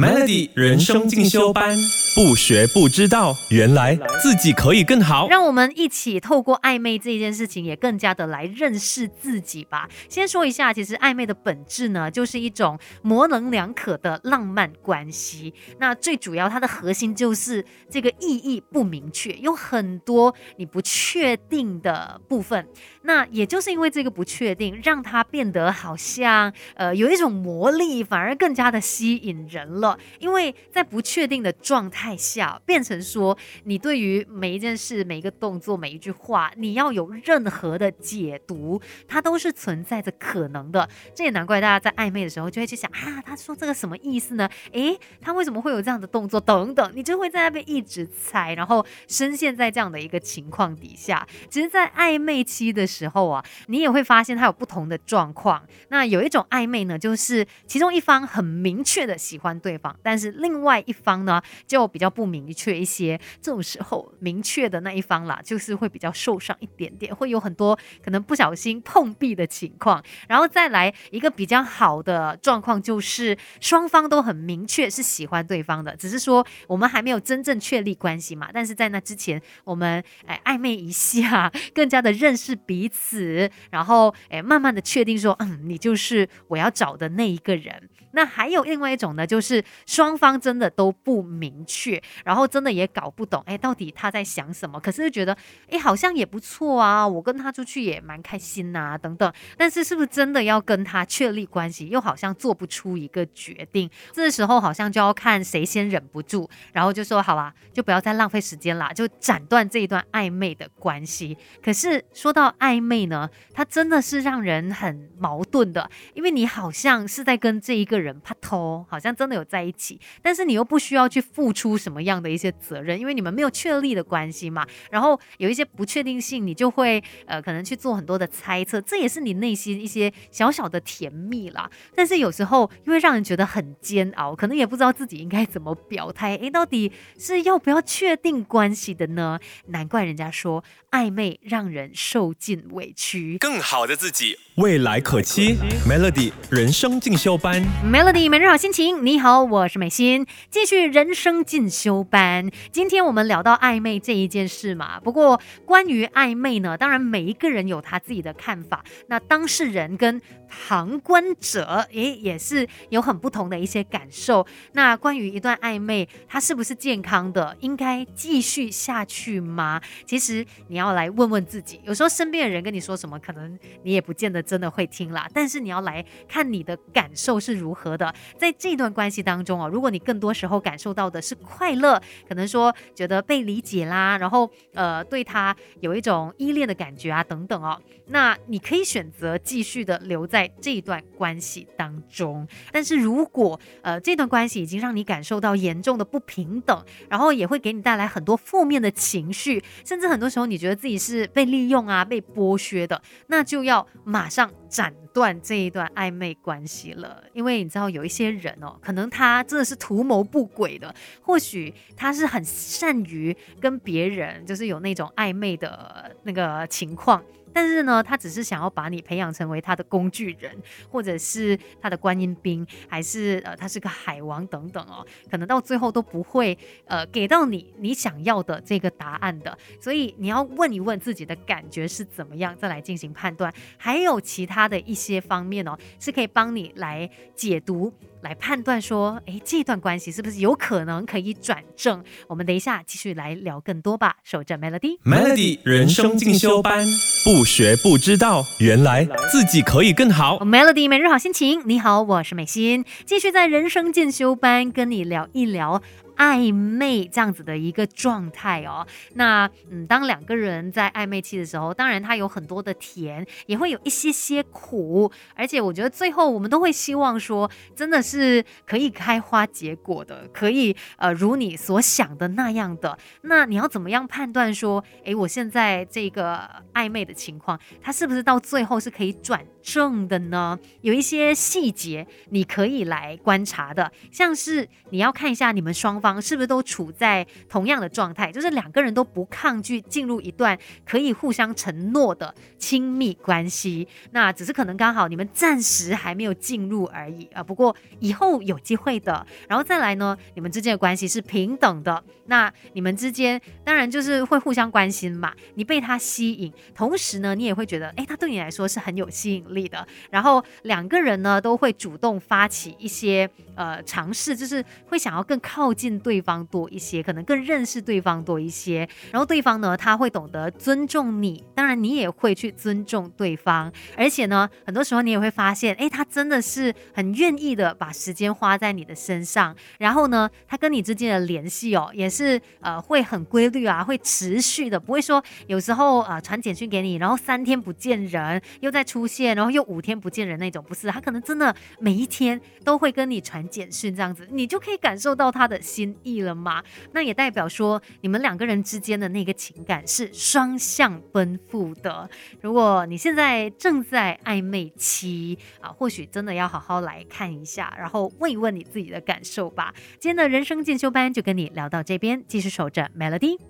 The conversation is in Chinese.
Melody 人生进修班，不学不知道，原来自己可以更好。让我们一起透过暧昧这件事情，也更加的来认识自己吧。先说一下，其实暧昧的本质呢，就是一种模棱两可的浪漫关系。那最主要，它的核心就是这个意义不明确，有很多你不确定的部分。那也就是因为这个不确定，让它变得好像呃有一种魔力，反而更加的吸引人。了，因为在不确定的状态下，变成说你对于每一件事、每一个动作、每一句话，你要有任何的解读，它都是存在着可能的。这也难怪大家在暧昧的时候就会去想啊，他说这个什么意思呢？诶，他为什么会有这样的动作？等等，你就会在那边一直猜，然后深陷在这样的一个情况底下。其实，在暧昧期的时候啊，你也会发现它有不同的状况。那有一种暧昧呢，就是其中一方很明确的喜欢。对方，但是另外一方呢，就比较不明确一些。这种时候，明确的那一方啦，就是会比较受伤一点点，会有很多可能不小心碰壁的情况。然后再来一个比较好的状况，就是双方都很明确是喜欢对方的，只是说我们还没有真正确立关系嘛。但是在那之前，我们哎暧昧一下，更加的认识彼此，然后哎慢慢的确定说，嗯，你就是我要找的那一个人。那还有另外一种呢，就是双方真的都不明确，去然后真的也搞不懂，哎，到底他在想什么？可是觉得，哎，好像也不错啊，我跟他出去也蛮开心呐，等等。但是是不是真的要跟他确立关系，又好像做不出一个决定？这时候好像就要看谁先忍不住，然后就说，好吧，就不要再浪费时间啦，就斩断这一段暧昧的关系。可是说到暧昧呢，它真的是让人很矛盾的，因为你好像是在跟这一个。人拍拖好像真的有在一起，但是你又不需要去付出什么样的一些责任，因为你们没有确立的关系嘛。然后有一些不确定性，你就会呃可能去做很多的猜测，这也是你内心一些小小的甜蜜啦。但是有时候又会让人觉得很煎熬，可能也不知道自己应该怎么表态。诶，到底是要不要确定关系的呢？难怪人家说暧昧让人受尽委屈。更好的自己，未来可期。Melody 人生进修班。Melody 每日好心情，你好，我是美心，继续人生进进修班。今天我们聊到暧昧这一件事嘛，不过关于暧昧呢，当然每一个人有他自己的看法，那当事人跟旁观者，诶，也是有很不同的一些感受。那关于一段暧昧，它是不是健康的，应该继续下去吗？其实你要来问问自己，有时候身边的人跟你说什么，可能你也不见得真的会听啦。但是你要来看你的感受是如何。的，在这段关系当中哦，如果你更多时候感受到的是快乐，可能说觉得被理解啦，然后呃对他有一种依恋的感觉啊等等哦，那你可以选择继续的留在在这段关系当中。但是如果呃这段关系已经让你感受到严重的不平等，然后也会给你带来很多负面的情绪，甚至很多时候你觉得自己是被利用啊被剥削的，那就要马上斩断这一段暧昧关系了，因为你。知道有一些人哦，可能他真的是图谋不轨的，或许他是很善于跟别人就是有那种暧昧的那个情况。但是呢，他只是想要把你培养成为他的工具人，或者是他的观音兵，还是呃，他是个海王等等哦，可能到最后都不会呃给到你你想要的这个答案的。所以你要问一问自己的感觉是怎么样，再来进行判断。还有其他的一些方面哦，是可以帮你来解读。来判断说，哎，这段关系是不是有可能可以转正？我们等一下继续来聊更多吧。守着 Melody，Melody 人生进修班，不不学不知道，原来自己可以更好。Melody 每日好心情，你好，我是美心，继续在人生进修班跟你聊一聊。暧昧这样子的一个状态哦，那嗯，当两个人在暧昧期的时候，当然它有很多的甜，也会有一些些苦，而且我觉得最后我们都会希望说，真的是可以开花结果的，可以呃如你所想的那样的。那你要怎么样判断说，诶，我现在这个暧昧的情况，它是不是到最后是可以转重的呢？有一些细节你可以来观察的，像是你要看一下你们双方是不是都处在同样的状态，就是两个人都不抗拒进入一段可以互相承诺的亲密关系。那只是可能刚好你们暂时还没有进入而已啊。不过以后有机会的。然后再来呢，你们之间的关系是平等的。那你们之间当然就是会互相关心嘛。你被他吸引，同时呢，你也会觉得，哎，他对你来说是很有吸引力的。然后两个人呢，都会主动发起一些呃尝试，就是会想要更靠近对方多一些，可能更认识对方多一些。然后对方呢，他会懂得尊重你，当然你也会去尊重对方。而且呢，很多时候你也会发现，哎，他真的是很愿意的把时间花在你的身上。然后呢，他跟你之间的联系哦，也是呃会很规律啊，会持续的，不会说有时候呃传简讯给你，然后三天不见人又再出现，然后又五天不见人那种，不是，他可能真的每一天都会跟你传简讯这样子，你就可以感受到他的心意了嘛。那也代表说你们两个人之间的那个情感是双向奔赴的。如果你现在正在暧昧期啊，或许真的要好好来看一下，然后问一问你自己的感受吧。今天的人生进修班就跟你聊到这边，继续守着 Melody。